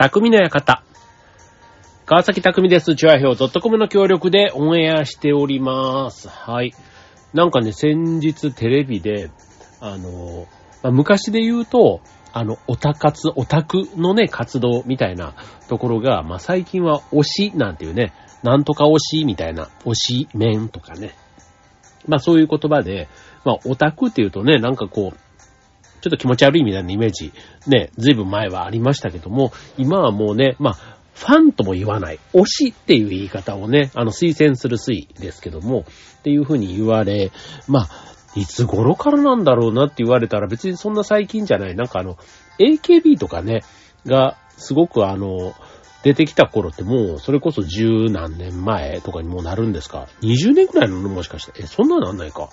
匠の館。川崎匠です。チュアヒョウ .com の協力でオンエアしております。はい。なんかね、先日テレビで、あの、まあ、昔で言うと、あの、オタ活、オタクのね、活動みたいなところが、まあ、最近は推しなんていうね、なんとか推しみたいな、推し面とかね。まあ、そういう言葉で、まあ、オタクっていうとね、なんかこう、ちょっと気持ち悪いみたいなイメージ、ね、ずいぶん前はありましたけども、今はもうね、まあ、ファンとも言わない、推しっていう言い方をね、あの、推薦する推ですけども、っていうふうに言われ、まあ、いつ頃からなんだろうなって言われたら別にそんな最近じゃない。なんかあの、AKB とかね、が、すごくあの、出てきた頃ってもう、それこそ十何年前とかにもうなるんですか ?20 年くらいの？もしかして。え、そんななんないか。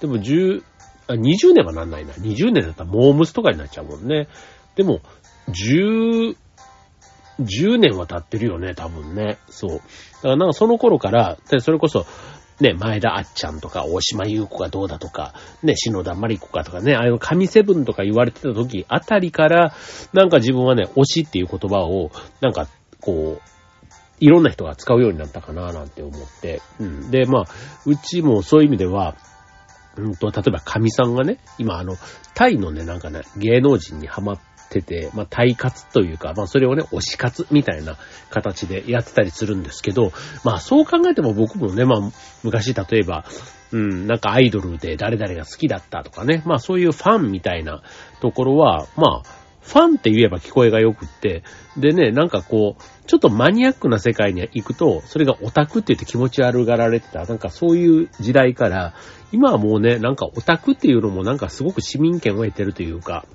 でも10、あ、20年はなんないな。20年だったらモームスとかになっちゃうもんね。でも、10、10年は経ってるよね、多分ね。そう。だからなんかその頃から、それこそ、ね、前田あっちゃんとか、大島優子がどうだとか、ね、篠田まり子かとかね、ああいう神セブンとか言われてた時あたりから、なんか自分はね、推しっていう言葉を、なんか、こう、いろんな人が使うようになったかななんて思って。うん。で、まあ、うちもそういう意味では、うんと、例えば神さんがね、今あの、タイのね、なんかね、芸能人にハマってて、まあ、タイ活というか、まあ、それをね、推し活みたいな形でやってたりするんですけど、まあ、そう考えても僕もね、まあ、昔例えば、うん、なんかアイドルで誰々が好きだったとかね、まあ、そういうファンみたいなところは、まあ、ファンって言えば聞こえが良くって、でね、なんかこう、ちょっとマニアックな世界に行くと、それがオタクって言って気持ち悪がられてた、なんかそういう時代から、今はもうね、なんかオタクっていうのもなんかすごく市民権を得てるというか、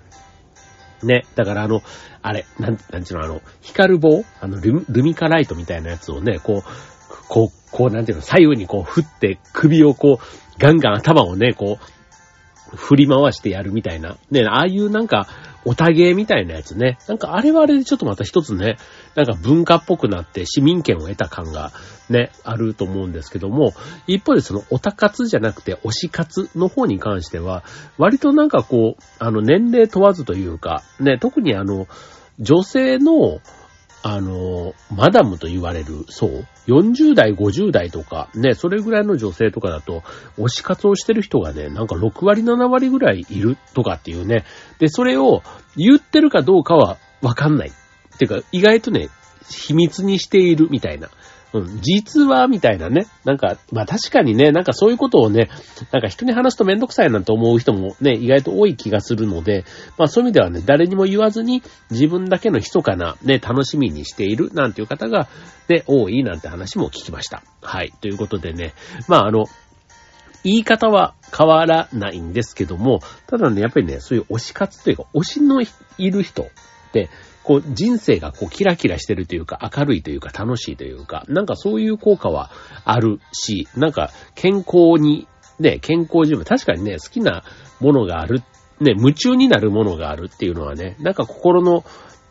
ね、だからあの、あれ、なん、なんちゅうの、あの、光る棒あのル、ルミカライトみたいなやつをね、こう、こう、こう、なんていうの、左右にこう振って首をこう、ガンガン頭をね、こう、振り回してやるみたいな。ね、ああいうなんか、おたげみたいなやつね。なんかあれはあれでちょっとまた一つね、なんか文化っぽくなって市民権を得た感がね、あると思うんですけども、一方でそのおたかつじゃなくて推し活の方に関しては、割となんかこう、あの年齢問わずというか、ね、特にあの、女性の、あの、マダムと言われるそう、40代、50代とか、ね、それぐらいの女性とかだと、推し活をしてる人がね、なんか6割、7割ぐらいいるとかっていうね。で、それを言ってるかどうかはわかんない。てか、意外とね、秘密にしているみたいな。うん、実は、みたいなね。なんか、まあ確かにね、なんかそういうことをね、なんか人に話すとめんどくさいなんて思う人もね、意外と多い気がするので、まあそういう意味ではね、誰にも言わずに自分だけの密かなね、楽しみにしているなんていう方がね、多いなんて話も聞きました。はい。ということでね、まああの、言い方は変わらないんですけども、ただね、やっぱりね、そういう推し活というか、推しのいる人って、こう、人生がこう、キラキラしてるというか、明るいというか、楽しいというか、なんかそういう効果はあるし、なんか、健康に、ね、健康自分、確かにね、好きなものがある、ね、夢中になるものがあるっていうのはね、なんか心の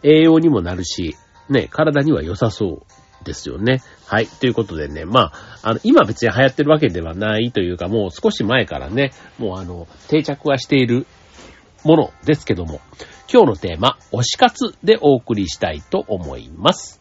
栄養にもなるし、ね、体には良さそうですよね。はい。ということでね、まあ、あの、今別に流行ってるわけではないというか、もう少し前からね、もうあの、定着はしているものですけども、今日のテーマ、推し活でお送りしたいと思います。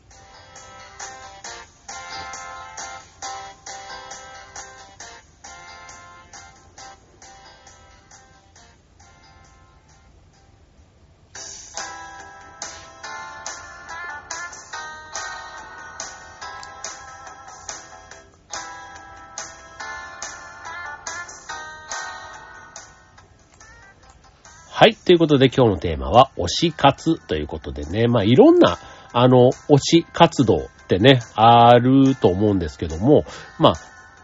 はい。ということで今日のテーマは推し活ということでね。まあいろんな、あの、推し活動ってね、あると思うんですけども、まあ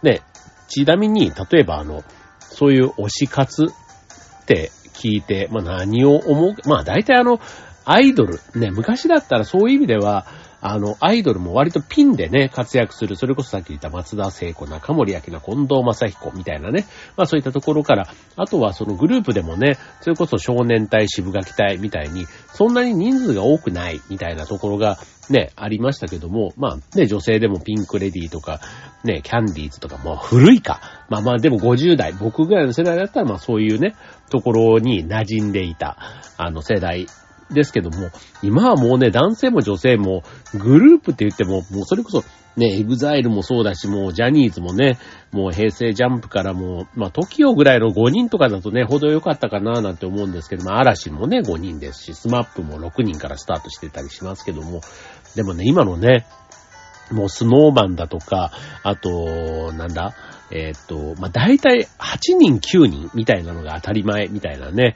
ね、ちなみに、例えばあの、そういう推し活って聞いて、まあ何を思う、まあ大体あの、アイドル、ね、昔だったらそういう意味では、あの、アイドルも割とピンでね、活躍する、それこそさっき言った松田聖子、中森明菜、近藤正彦みたいなね、まあそういったところから、あとはそのグループでもね、それこそ少年隊、渋垣隊みたいに、そんなに人数が多くないみたいなところがね、ありましたけども、まあね、女性でもピンクレディーとか、ね、キャンディーズとか、もう古いか。まあまあでも50代、僕ぐらいの世代だったらまあそういうね、ところに馴染んでいた、あの世代ですけども、今はもうね、男性も女性も、グループって言っても、もうそれこそ、ね、 EXILE もそうだし、もうジャニーズもね、もう平成ジャンプからもう、まあ、TOKIO ぐらいの5人とかだとね、ほど良かったかななんて思うんですけど、まあ、嵐もね、5人ですし、 SMAP も6人からスタートしてたりしますけども、でもね、今のね、もう Snow Man だとか、あと、なんだ、えー、っと、まあ、大体8人9人みたいなのが当たり前みたいなね、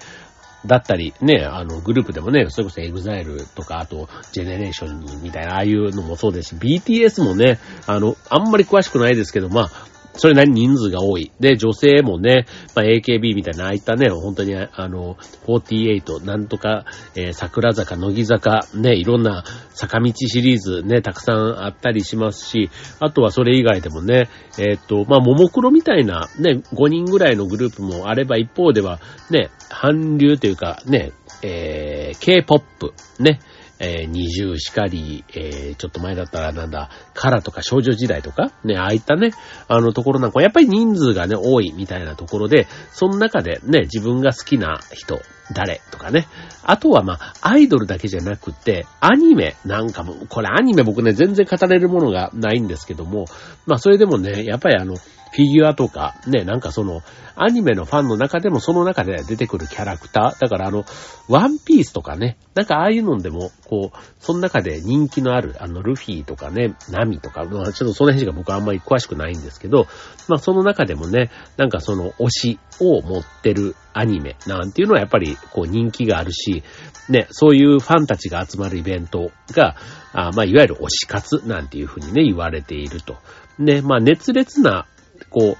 だったり、ね、あの、グループでもね、それこそ EXILE とか、あと、 GENERATIONS みたいな、ああいうのもそうですし、BTS もね、あの、あんまり詳しくないですけど、まあ、それなりに人数が多い。で、女性もね、まあ、AKB みたいな、ああいったね、本当に、あの、48、なんとか、えー、桜坂、乃木坂、ね、いろんな坂道シリーズね、たくさんあったりしますし、あとはそれ以外でもね、えー、っと、まあ、ももクロみたいな、ね、5人ぐらいのグループもあれば、一方では、ね、韓流というか、ね、えー、K-POP、ね、えー、二重しかり、えー、ちょっと前だったらなんだ、カラとか少女時代とか、ね、ああいったね、あのところなんか、やっぱり人数がね、多いみたいなところで、その中でね、自分が好きな人、誰？とかね。あとはまあ、アイドルだけじゃなくて、アニメなんかも、これアニメ僕ね、全然語れるものがないんですけども、まあそれでもね、やっぱりあの、フィギュアとか、ね、なんかその、アニメのファンの中でもその中で出てくるキャラクター、だからあの、ワンピースとかね、なんかああいうのでも、こう、その中で人気のある、あの、ルフィとかね、ナミとか、まあ、ちょっとその辺が僕はあんまり詳しくないんですけど、まあその中でもね、なんかその推しを持ってるアニメなんていうのはやっぱりこう人気があるし、ね、そういうファンたちが集まるイベントが、あまあいわゆる推し活なんていうふうにね、言われていると。ね、まあ熱烈なこう、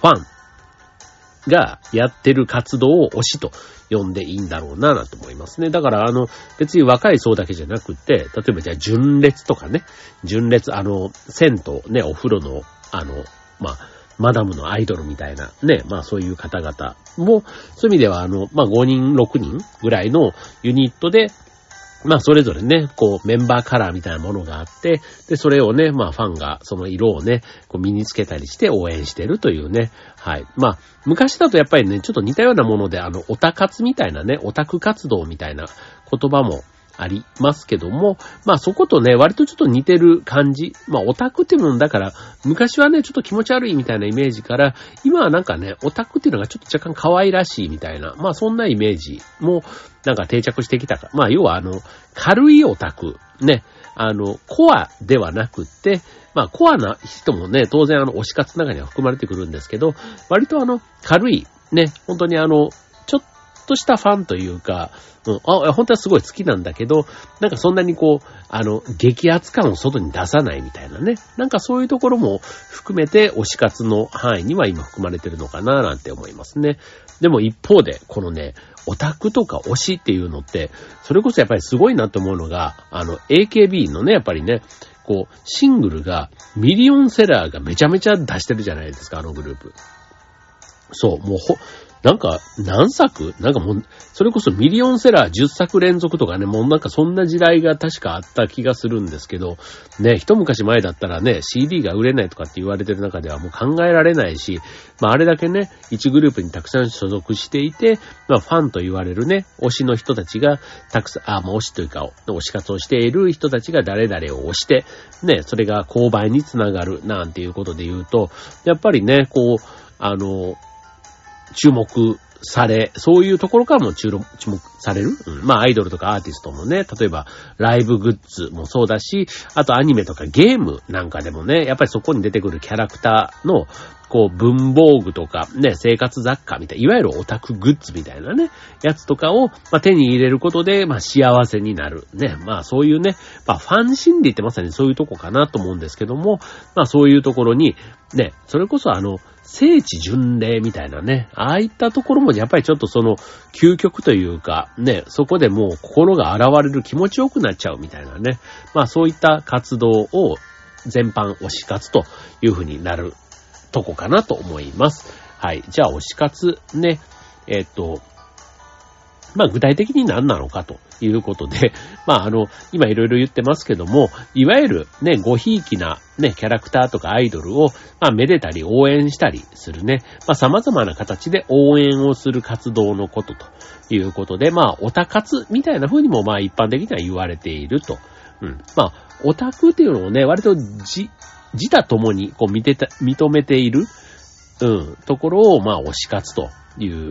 ファンがやってる活動を推しと呼んでいいんだろうな、なと思いますね。だから、あの、別に若い層だけじゃなくて、例えばじゃあ、純烈とかね、純烈、あの、銭湯、ね、お風呂の、あの、まあ、マダムのアイドルみたいな、ね、まあそういう方々も、そういう意味では、あの、まあ5人、6人ぐらいのユニットで、まあ、それぞれね、こう、メンバーカラーみたいなものがあって、で、それをね、まあ、ファンが、その色をね、こう、身につけたりして応援してるというね、はい。まあ、昔だとやっぱりね、ちょっと似たようなもので、あの、オタ活みたいなね、オタク活動みたいな言葉もありますけども、まあそことね、割とちょっと似てる感じ。まあオタクっていうもんだから、昔はね、ちょっと気持ち悪いみたいなイメージから、今はなんかね、オタクっていうのがちょっと若干可愛らしいみたいな、まあそんなイメージもなんか定着してきたか。まあ要はあの、軽いオタク、ね、あの、コアではなくって、まあコアな人もね、当然あの、推し活の中には含まれてくるんですけど、割とあの、軽い、ね、本当にあの、としたファンというか、うん、あ、本当はすごい好きなんだけど、なんかそんなにこう、あの、激圧感を外に出さないみたいなね。なんかそういうところも含めて推し活の範囲には今含まれてるのかななんて思いますね。でも一方で、このね、オタクとか推しっていうのって、それこそやっぱりすごいなと思うのが、あの、AKB のね、やっぱりね、こう、シングルが、ミリオンセラーがめちゃめちゃ出してるじゃないですか、あのグループ。そう、もうほ、なんか、何作？なんかもう、それこそミリオンセラー10作連続とかね、もうなんかそんな時代が確かあった気がするんですけど、ね、一昔前だったらね、CD が売れないとかって言われてる中ではもう考えられないし、まああれだけね、1グループにたくさん所属していて、まあファンと言われるね、推しの人たちがたくさん、あ、もう推しというか、推し活をしている人たちが誰々を推して、ね、それが購買につながるなんていうことで言うと、やっぱりね、こう、あの、注目され、そういうところからも注目される、うん、まあ、アイドルとかアーティストもね、例えば、ライブグッズもそうだし、あとアニメとかゲームなんかでもね、やっぱりそこに出てくるキャラクターの、こう、文房具とか、ね、生活雑貨みたいな、いわゆるオタクグッズみたいなね、やつとかを、まあ、手に入れることで、まあ、幸せになる。ね、まあ、そういうね、まあ、ファン心理ってまさにそういうとこかなと思うんですけども、まあ、そういうところに、ね、それこそあの、聖地巡礼みたいなね、ああいったところもやっぱりちょっとその、究極というか、ね、そこでもう心が現れる気持ちよくなっちゃうみたいなね、まあそういった活動を全般推し活というふうになるとこかなと思います。はい。じゃあ推し活ね、えっ、と、まあ具体的に何なのかということで、まああの、今いろいろ言ってますけども、いわゆるね、ごひいきなね、キャラクターとかアイドルを、まあめでたり応援したりするね、まあ様々な形で応援をする活動のことということで、まあオタ活みたいな風にもまあ一般的には言われていると。うん。まあ、オタクっていうのをね、割とじ、自他ともにこう見てた、認めている、うん、ところを、まあ、推し活という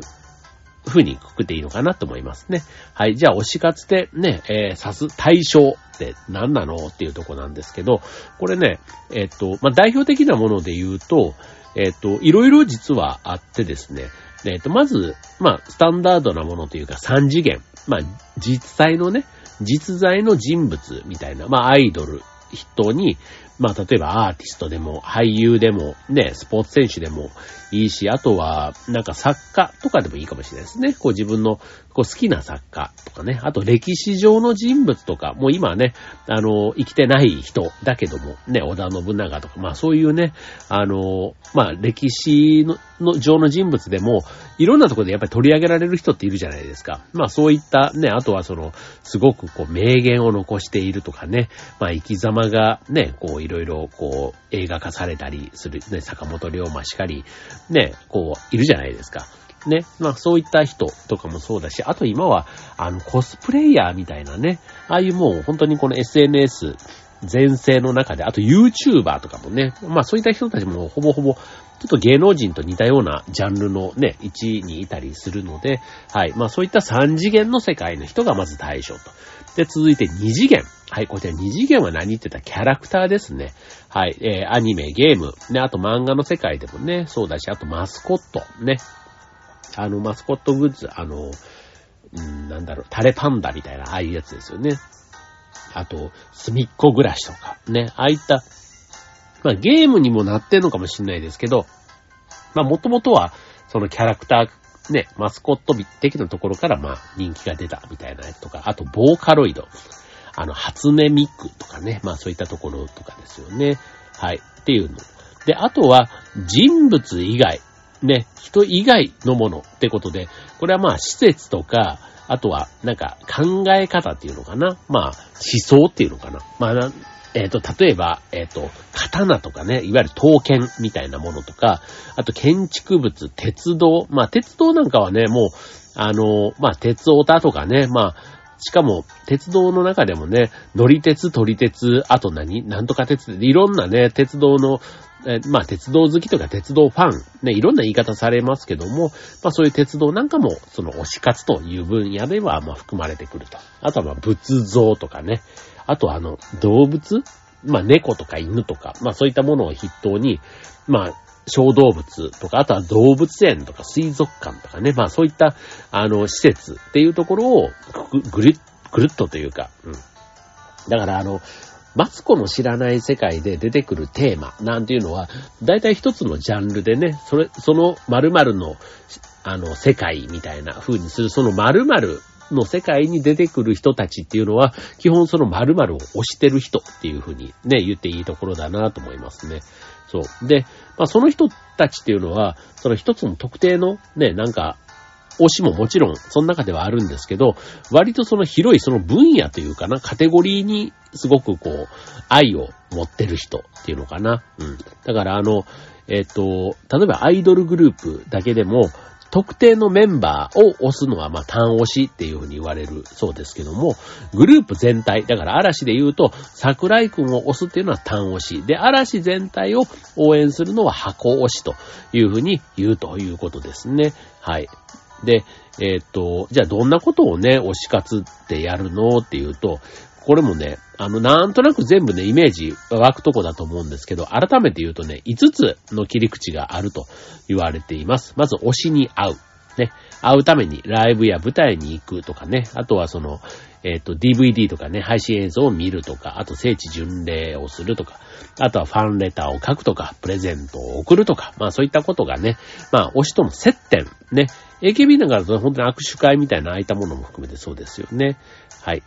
風にくくっていいのかなと思いますね。はい。じゃあ、推し活ってね、えー、指す対象って何なのっていうとこなんですけど、これね、えっ、と、まあ、代表的なもので言うと、えっ、と、いろいろ実はあってですね、えっ、と、まず、まあ、スタンダードなものというか3次元。まあ、実際のね、実在の人物みたいな、まあ、アイドル、人に、まあ、例えばアーティストでも、俳優でも、ね、スポーツ選手でもいいし、あとは、なんか作家とかでもいいかもしれないですね。こう自分のこう好きな作家とかね、あと歴史上の人物とか、もう今ね、あの、生きてない人だけども、ね、織田信長とか、まあそういうね、あの、まあ歴史のの上の人物でも、いろんなところでやっぱり取り上げられる人っているじゃないですか。まあそういったね、あとはその、すごくこう名言を残しているとかね、まあ生き様がね、こういろいろこう映画化されたりする、ね、坂本龍馬しかり、ね、こういるじゃないですか。ね。まあそういった人とかもそうだし、あと今は、あの、コスプレイヤーみたいなね、ああいうもう本当にこの SNS 全盛の中で、あと YouTuber とかもね、まあそういった人たちもほぼほぼ、ちょっと芸能人と似たようなジャンルのね、位置にいたりするので、はい。まあそういった3次元の世界の人がまず対象と。で、続いて2次元。はい、こちら2次元は何って言ったらキャラクターですね。はい、えー、アニメ、ゲーム、ね、あと漫画の世界でもね、そうだし、あとマスコット、ね。あの、マスコットグッズ、あの、うん、なんだろう、タレパンダみたいな、ああいうやつですよね。あと、すみっこ暮らしとか、ね、ああいった、まあゲームにもなってんのかもしれないですけど、まあもともとは、そのキャラクター、ね、マスコット的なところからまあ人気が出たみたいなやつとか、あとボーカロイド、あの、初音ミックとかね、まあそういったところとかですよね。はい。っていうの。で、あとは人物以外、ね、人以外のものってことで、これはまあ施設とか、あとはなんか考え方っていうのかな。まあ思想っていうのかな。まあえっ、ー、と、例えば、えっ、ー、と、刀とかね、いわゆる刀剣みたいなものとか、あと建築物、鉄道、まあ鉄道なんかはね、もう、あの、まあ鉄オタとかね、まあ、しかも、鉄道の中でもね、乗り鉄、撮り鉄、あと何？なんとか鉄いろんなね、鉄道のえまあ、鉄道好きとか鉄道ファン、ね、いろんな言い方されますけども、まあ、そういう鉄道なんかも、その推し活という分野では、まあ、含まれてくると。あとは、まあ、仏像とかね。あとは、あの、動物？まあ、猫とか犬とか、まあ、そういったものを筆頭に、まあ、小動物とか、あとは動物園とか水族館とかね、まあそういった、あの、施設っていうところをぐる、ぐるっとというか、うん。だからあの、マツコの知らない世界で出てくるテーマなんていうのは、大体一つのジャンルでね、それ、その〇〇の、あの、世界みたいな風にする、その〇〇の世界に出てくる人たちっていうのは、基本その〇〇を推してる人っていう風にね、言っていいところだなと思いますね。そう。で、まあその人たちっていうのは、その一つの特定のね、なんか、推しももちろん、その中ではあるんですけど、割とその広いその分野というかな、カテゴリーにすごくこう、愛を持ってる人っていうのかな。うん。だからあの、えっ、と、例えばアイドルグループだけでも、特定のメンバーを押すのは、まあ、単押しっていうふうに言われるそうですけども、グループ全体、だから嵐で言うと、桜井くんを押すっていうのは単押し。で、嵐全体を応援するのは箱押しというふうに言うということですね。はい。で、えっ、と、じゃあどんなことをね、推し活ってやるの？っていうと、これもね、あの、なんとなく全部ね、イメージ湧くとこだと思うんですけど、改めて言うとね、5つの切り口があると言われています。まず、推しに会う。ね。会うためにライブや舞台に行くとかね。あとはその、えっ、ー、と、DVD とかね、配信映像を見るとか、あと聖地巡礼をするとか、あとはファンレターを書くとか、プレゼントを送るとか、まあそういったことがね、まあ推しとの接点、ね。AKB なんかだと本当に握手会みたいなああいったものも含めてそうですよね。はい。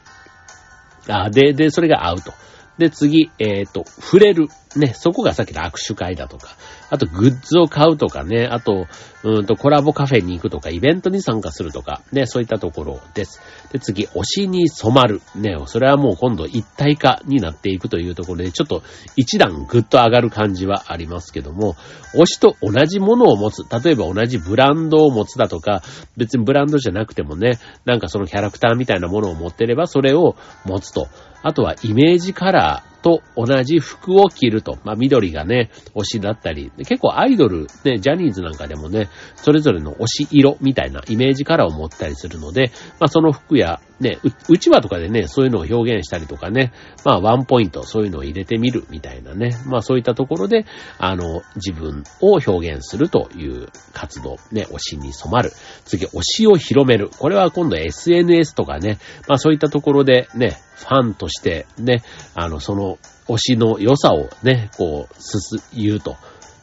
あ、で、で、それが合うと。で、次、えっ、ー、と、触れる。ね、そこがさっきの握手会だとか。あとグッズを買うとかね、あと、うんとコラボカフェに行くとか、イベントに参加するとか、ね、そういったところです。で、次、推しに染まる。ね、それはもう今度一体化になっていくというところで、ちょっと一段ぐっと上がる感じはありますけども、推しと同じものを持つ。例えば同じブランドを持つだとか、別にブランドじゃなくてもね、なんかそのキャラクターみたいなものを持ってれば、それを持つと。あとはイメージカラーと同じ服を着ると。まあ、緑がね、推しだったり、結構アイドル、ね、ジャニーズなんかでもね、それぞれの推し色みたいなイメージカラーを持ったりするので、まあ、その服や、ね、うちわとかでね、そういうのを表現したりとかね、まあ、ワンポイント、そういうのを入れてみるみたいなね、まあ、そういったところで、あの、自分を表現するという活動、ね、推しに染まる。次、推しを広める。これは今度 SNS とかね、まあ、そういったところでね、ファンとしてね、あの、その推しの良さをね、こう、すす、言うと。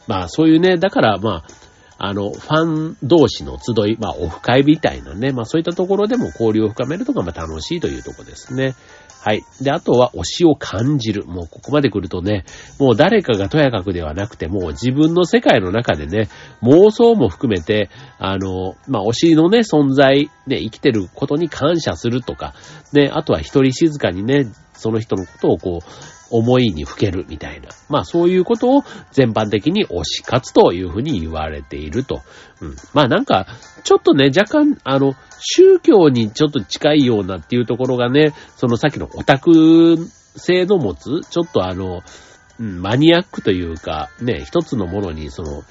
まあそういうね、だからまあ、あの、ファン同士の集い、まあオフ会みたいなね、まあそういったところでも交流を深めるとかまあ楽しいというところですね。はい。で、あとは推しを感じる。もうここまで来るとね、もう誰かがとやかくではなくて、もう自分の世界の中でね、妄想も含めて、あの、まあ、推しのね、存在、ね、生きてることに感謝するとか、ね、あとは一人静かにね、その人のことをこう、思いにふけるみたいな。まあそういうことを全般的に推し活というふうに言われていると。うん。まあなんか、ちょっとね、若干、あの、宗教にちょっと近いようなっていうところがね、そのさっきのオタク性の持つ、ちょっとあの、うん、マニアックというか、ね、一つのものにその、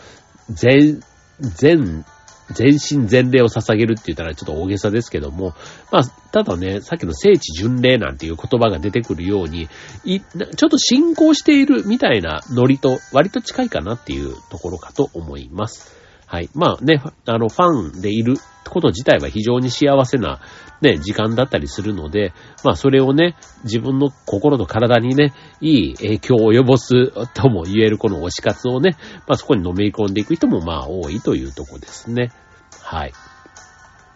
全、全全身全霊を捧げるって言ったらちょっと大げさですけども、まあ、ただね、さっきの聖地巡礼なんていう言葉が出てくるように、い、ちょっと進行しているみたいなノリと割と近いかなっていうところかと思います。はい。まあね、あの、ファンでいること自体は非常に幸せな、ね、時間だったりするので、まあそれをね、自分の心と体にね、いい影響を及ぼすとも言えるこの推し活をね、まあそこにのめり込んでいく人もまあ多いというとこですね。はい。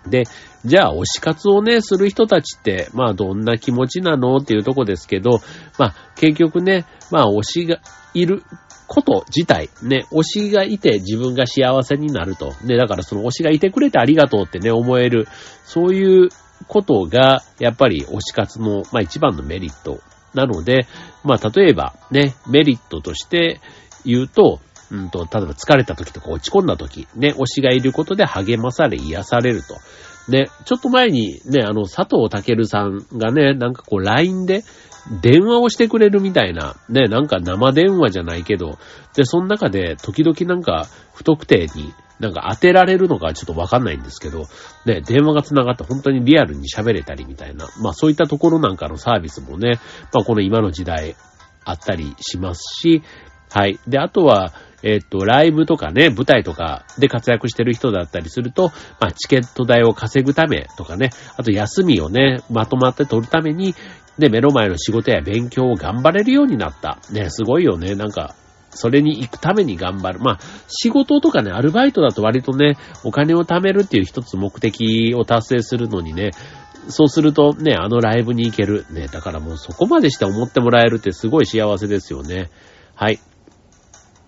で、じゃあ、推し活をね、する人たちって、まあ、どんな気持ちなのっていうとこですけど、まあ、結局ね、まあ、推しがいること自体、ね、推しがいて自分が幸せになると。ね、だからその推しがいてくれてありがとうってね、思える、そういうことが、やっぱり推し活の、まあ一番のメリットなので、まあ例えばね、メリットとして言うと、うんと、例えば疲れた時とか落ち込んだ時、ね、推しがいることで励まされ、癒されると。ね、ちょっと前にね、あの、佐藤健さんがね、なんかこう LINE で、電話をしてくれるみたいな、ね、なんか生電話じゃないけど、で、その中で時々なんか不特定になんか当てられるのかちょっとわかんないんですけど、ね、電話が繋がって本当にリアルに喋れたりみたいな、まあそういったところなんかのサービスもね、まあこの今の時代あったりしますし、はい。で、あとは、えっ、と、ライブとかね、舞台とかで活躍してる人だったりすると、まあ、チケット代を稼ぐためとかね、あと休みをね、まとまって取るために、で、目の前の仕事や勉強を頑張れるようになった。ね、すごいよね。なんか、それに行くために頑張る。まあ、仕事とかね、アルバイトだと割とね、お金を貯めるっていう一つ目的を達成するのにね、そうするとね、あのライブに行ける。ね、だからもうそこまでして思ってもらえるってすごい幸せですよね。はい。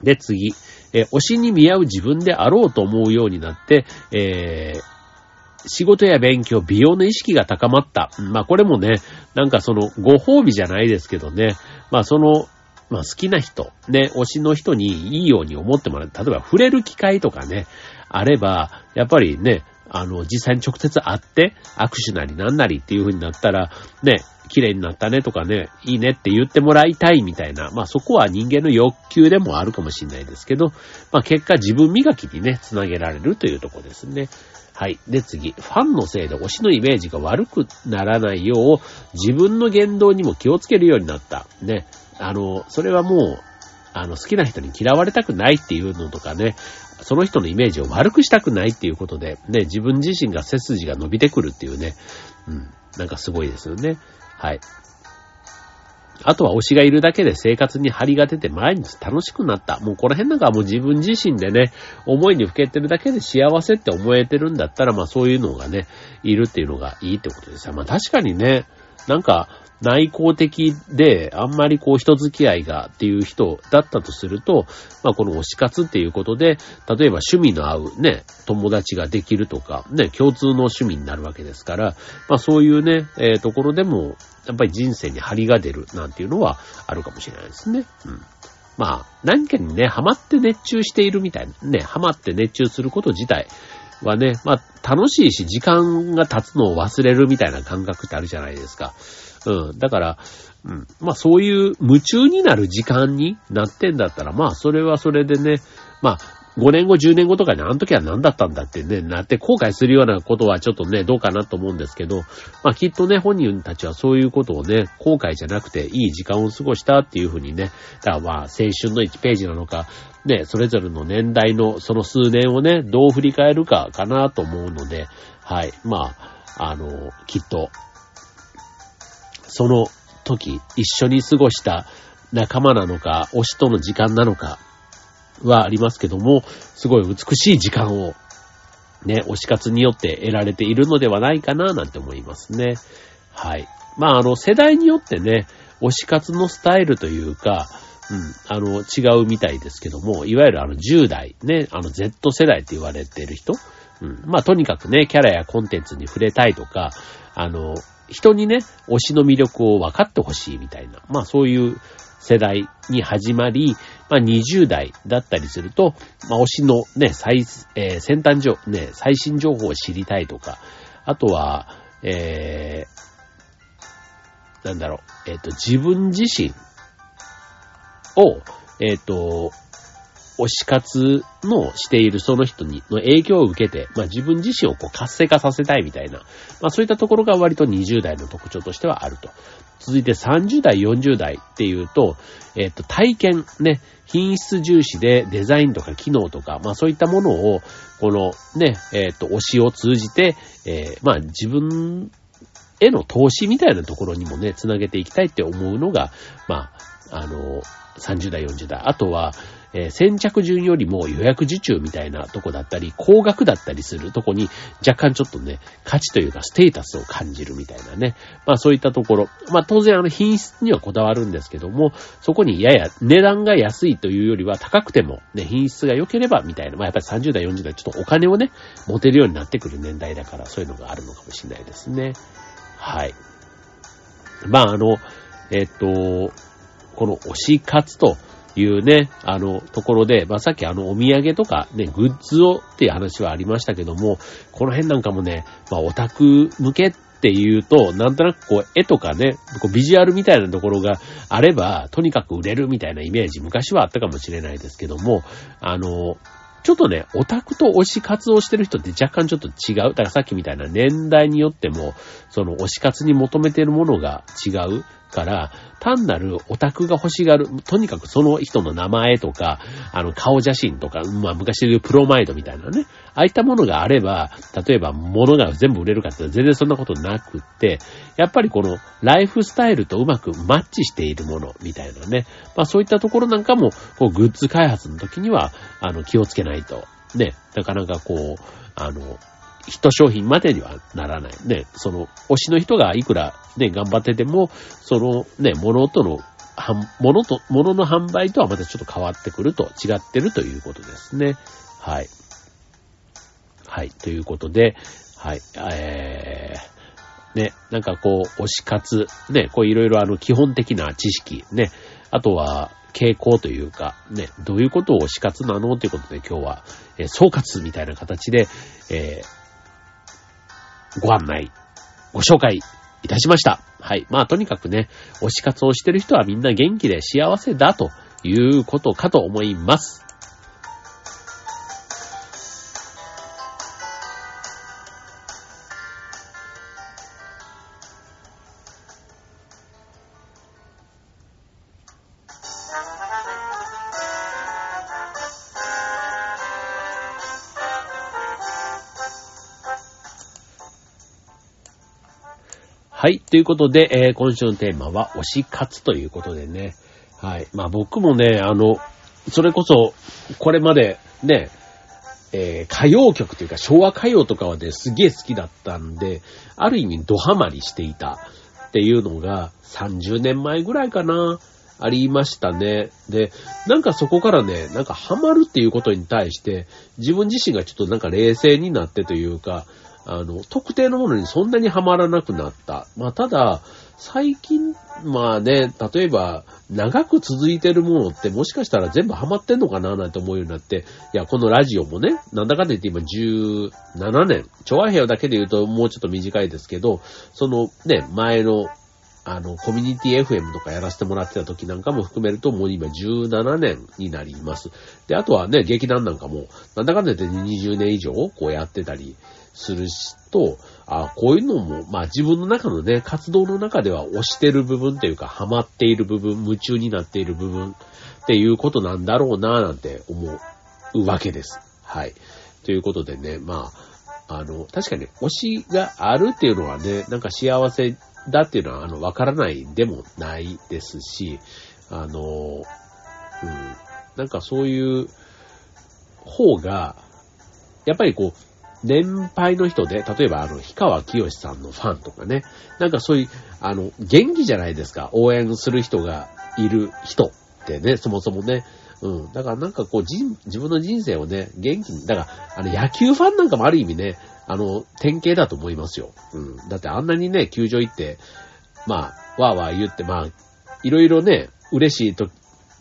で、次。え推しに見合う自分であろうと思うようになって、えー、仕事や勉強、美容の意識が高まった。まあこれもね、なんかそのご褒美じゃないですけどね、まあその、まあ好きな人、ね、推しの人にいいように思ってもらう。例えば触れる機会とかね、あれば、やっぱりね、あの、実際に直接会って、握手なりなんなりっていう風になったら、ね、綺麗になったねとかね、いいねって言ってもらいたいみたいな、まあそこは人間の欲求でもあるかもしれないですけど、まあ結果自分磨きにね、つなげられるというとこですね。はい。で、次。ファンのせいで推しのイメージが悪くならないよう、自分の言動にも気をつけるようになった。ね。あの、それはもう、あの、好きな人に嫌われたくないっていうのとかね、その人のイメージを悪くしたくないっていうことで、ね、自分自身が背筋が伸びてくるっていうね、うん、なんかすごいですよね。はい。あとは推しがいるだけで生活に張りが出て毎日楽しくなった。もうこの辺なんかはもう自分自身でね、思いにふけてるだけで幸せって思えてるんだったら、まあそういうのがね、いるっていうのがいいってことですよ。まあ確かにね、なんか、内向的で、あんまりこう人付き合いがっていう人だったとすると、まあこの推し活っていうことで、例えば趣味の合うね、友達ができるとか、ね、共通の趣味になるわけですから、まあそういうね、えー、ところでも、やっぱり人生に張りが出るなんていうのはあるかもしれないですね。うん。まあ、何かにね、ハマって熱中しているみたいな、ね、ハマって熱中すること自体はね、まあ楽しいし、時間が経つのを忘れるみたいな感覚ってあるじゃないですか。うん。だから、うん。まあそういう夢中になる時間になってんだったら、まあそれはそれでね、まあ5年後、10年後とかにあの時は何だったんだってね、なって後悔するようなことはちょっとね、どうかなと思うんですけど、まあきっとね、本人たちはそういうことをね、後悔じゃなくていい時間を過ごしたっていうふうにね、だからまあ青春の1ページなのか、ね、それぞれの年代のその数年をね、どう振り返るかかなと思うので、はい。まあ、あの、きっと、その時、一緒に過ごした仲間なのか、推しとの時間なのかはありますけども、すごい美しい時間をね、推し活によって得られているのではないかな、なんて思いますね。はい。まあ、あの、世代によってね、推し活のスタイルというか、うん、あの、違うみたいですけども、いわゆるあの、10代、ね、あの、Z 世代って言われてる人、うん、まあ、とにかくね、キャラやコンテンツに触れたいとか、あの、人にね、推しの魅力を分かってほしいみたいな、まあそういう世代に始まり、まあ20代だったりすると、まあ推しのね、最、えー、先端情、ね、最新情報を知りたいとか、あとは、えー、なんだろう、えっ、ー、と、自分自身を、えっ、ー、と、推し活のしているその人に、の影響を受けて、まあ自分自身をこう活性化させたいみたいな、まあそういったところが割と20代の特徴としてはあると。続いて30代、40代っていうと、えっ、と、体験、ね、品質重視でデザインとか機能とか、まあそういったものを、このね、えっ、と、推しを通じて、えー、まあ自分への投資みたいなところにもね、つなげていきたいって思うのが、まあ、あの、30代、40代。あとは、えー、先着順よりも予約受注みたいなとこだったり、高額だったりするとこに若干ちょっとね、価値というかステータスを感じるみたいなね。まあそういったところ。まあ当然あの品質にはこだわるんですけども、そこにやや値段が安いというよりは高くてもね、品質が良ければみたいな。まあやっぱり30代、40代ちょっとお金をね、持てるようになってくる年代だからそういうのがあるのかもしれないですね。はい。まああの、えっと、この推し活というね、あの、ところで、まあ、さっきあの、お土産とかね、グッズをっていう話はありましたけども、この辺なんかもね、まあ、オタク向けっていうと、なんとなくこう、絵とかね、こうビジュアルみたいなところがあれば、とにかく売れるみたいなイメージ、昔はあったかもしれないですけども、あの、ちょっとね、オタクと推し活をしてる人って若干ちょっと違う。だからさっきみたいな年代によっても、その推し活に求めてるものが違う。から、単なるオタクが欲しがる、とにかくその人の名前とか、あの、顔写真とか、まあ昔で言うプロマイドみたいなね、ああいったものがあれば、例えば物が全部売れるかって全然そんなことなくって、やっぱりこのライフスタイルとうまくマッチしているものみたいなね、まあそういったところなんかも、こうグッズ開発の時には、あの、気をつけないと、ね、なかなかこう、あの、一商品までにはならない。ね、その、推しの人がいくらね、頑張ってても、そのね、物との、物と、物の販売とはまたちょっと変わってくると、違ってるということですね。はい。はい。ということで、はい。えー、ね、なんかこう、推し活、ね、こういろいろあの基本的な知識、ね、あとは傾向というか、ね、どういうことを推し活なの？ということで今日は、えー、総括みたいな形で、えーご案内、ご紹介いたしました。はい。まあ、とにかくね、推し活をしてる人はみんな元気で幸せだということかと思います。はい。ということで、えー、今週のテーマは推し活ということでね。はい。まあ僕もね、あの、それこそ、これまでね、えー、歌謡曲というか昭和歌謡とかはね、すげえ好きだったんで、ある意味ドハマりしていたっていうのが30年前ぐらいかな。ありましたね。で、なんかそこからね、なんかハマるっていうことに対して、自分自身がちょっとなんか冷静になってというか、あの、特定のものにそんなにはまらなくなった。まあ、ただ、最近、まあね、例えば、長く続いてるものってもしかしたら全部ハマってんのかななんて思うようになって、いや、このラジオもね、なんだかんだ言って今17年、調和平和だけで言うともうちょっと短いですけど、そのね、前のあの、コミュニティ FM とかやらせてもらってた時なんかも含めると、もう今17年になります。で、あとはね、劇団なんかも、なんだかんだ言って20年以上こうやってたりするしと、あこういうのも、まあ自分の中のね、活動の中では推してる部分っていうか、ハマっている部分、夢中になっている部分っていうことなんだろうななんて思うわけです。はい。ということでね、まあ、あの、確かに推しがあるっていうのはね、なんか幸せだっていうのは、あの、わからないでもないですし、あの、うん、なんかそういう方が、やっぱりこう、年配の人で、例えばあの、氷川きよしさんのファンとかね、なんかそういう、あの、元気じゃないですか、応援する人がいる人ってね、そもそもね。うん。だからなんかこう、人自分の人生をね、元気に、だから、あの、野球ファンなんかもある意味ね、あの、典型だと思いますよ。うん。だってあんなにね、球場行って、まあ、わーわー言って、まあ、いろいろね、嬉しいと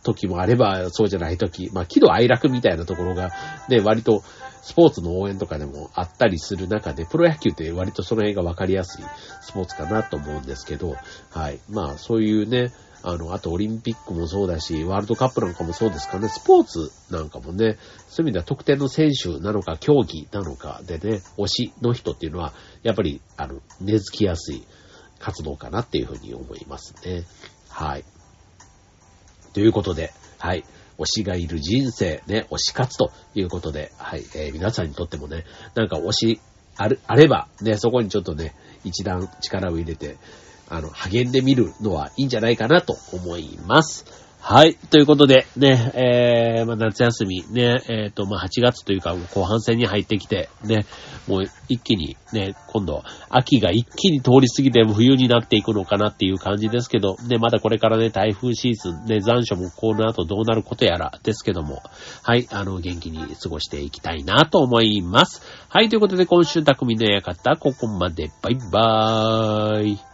時もあれば、そうじゃない時、まあ、喜怒哀楽みたいなところが、ね、割と、スポーツの応援とかでもあったりする中で、プロ野球って割とその辺が分かりやすいスポーツかなと思うんですけど、はい。まあ、そういうね、あの、あとオリンピックもそうだし、ワールドカップなんかもそうですかね、スポーツなんかもね、そういう意味では特定の選手なのか、競技なのかでね、推しの人っていうのは、やっぱり、あの、根付きやすい活動かなっていうふうに思いますね。はい。ということで、はい。推しがいる人生、ね、推し活ということで、はい。えー、皆さんにとってもね、なんか推しある、あれば、ね、そこにちょっとね、一段力を入れて、あの、励んでみるのはいいんじゃないかなと思います。はい。ということで、ね、えー、まあ、夏休み、ね、えっ、ー、と、まあ、8月というか、後半戦に入ってきて、ね、もう一気に、ね、今度、秋が一気に通り過ぎて冬になっていくのかなっていう感じですけど、ね、まだこれからね、台風シーズン、ね、残暑もこの後どうなることやらですけども、はい、あの、元気に過ごしていきたいなと思います。はい、ということで、今週匠の館、ここまで、バイバーイ。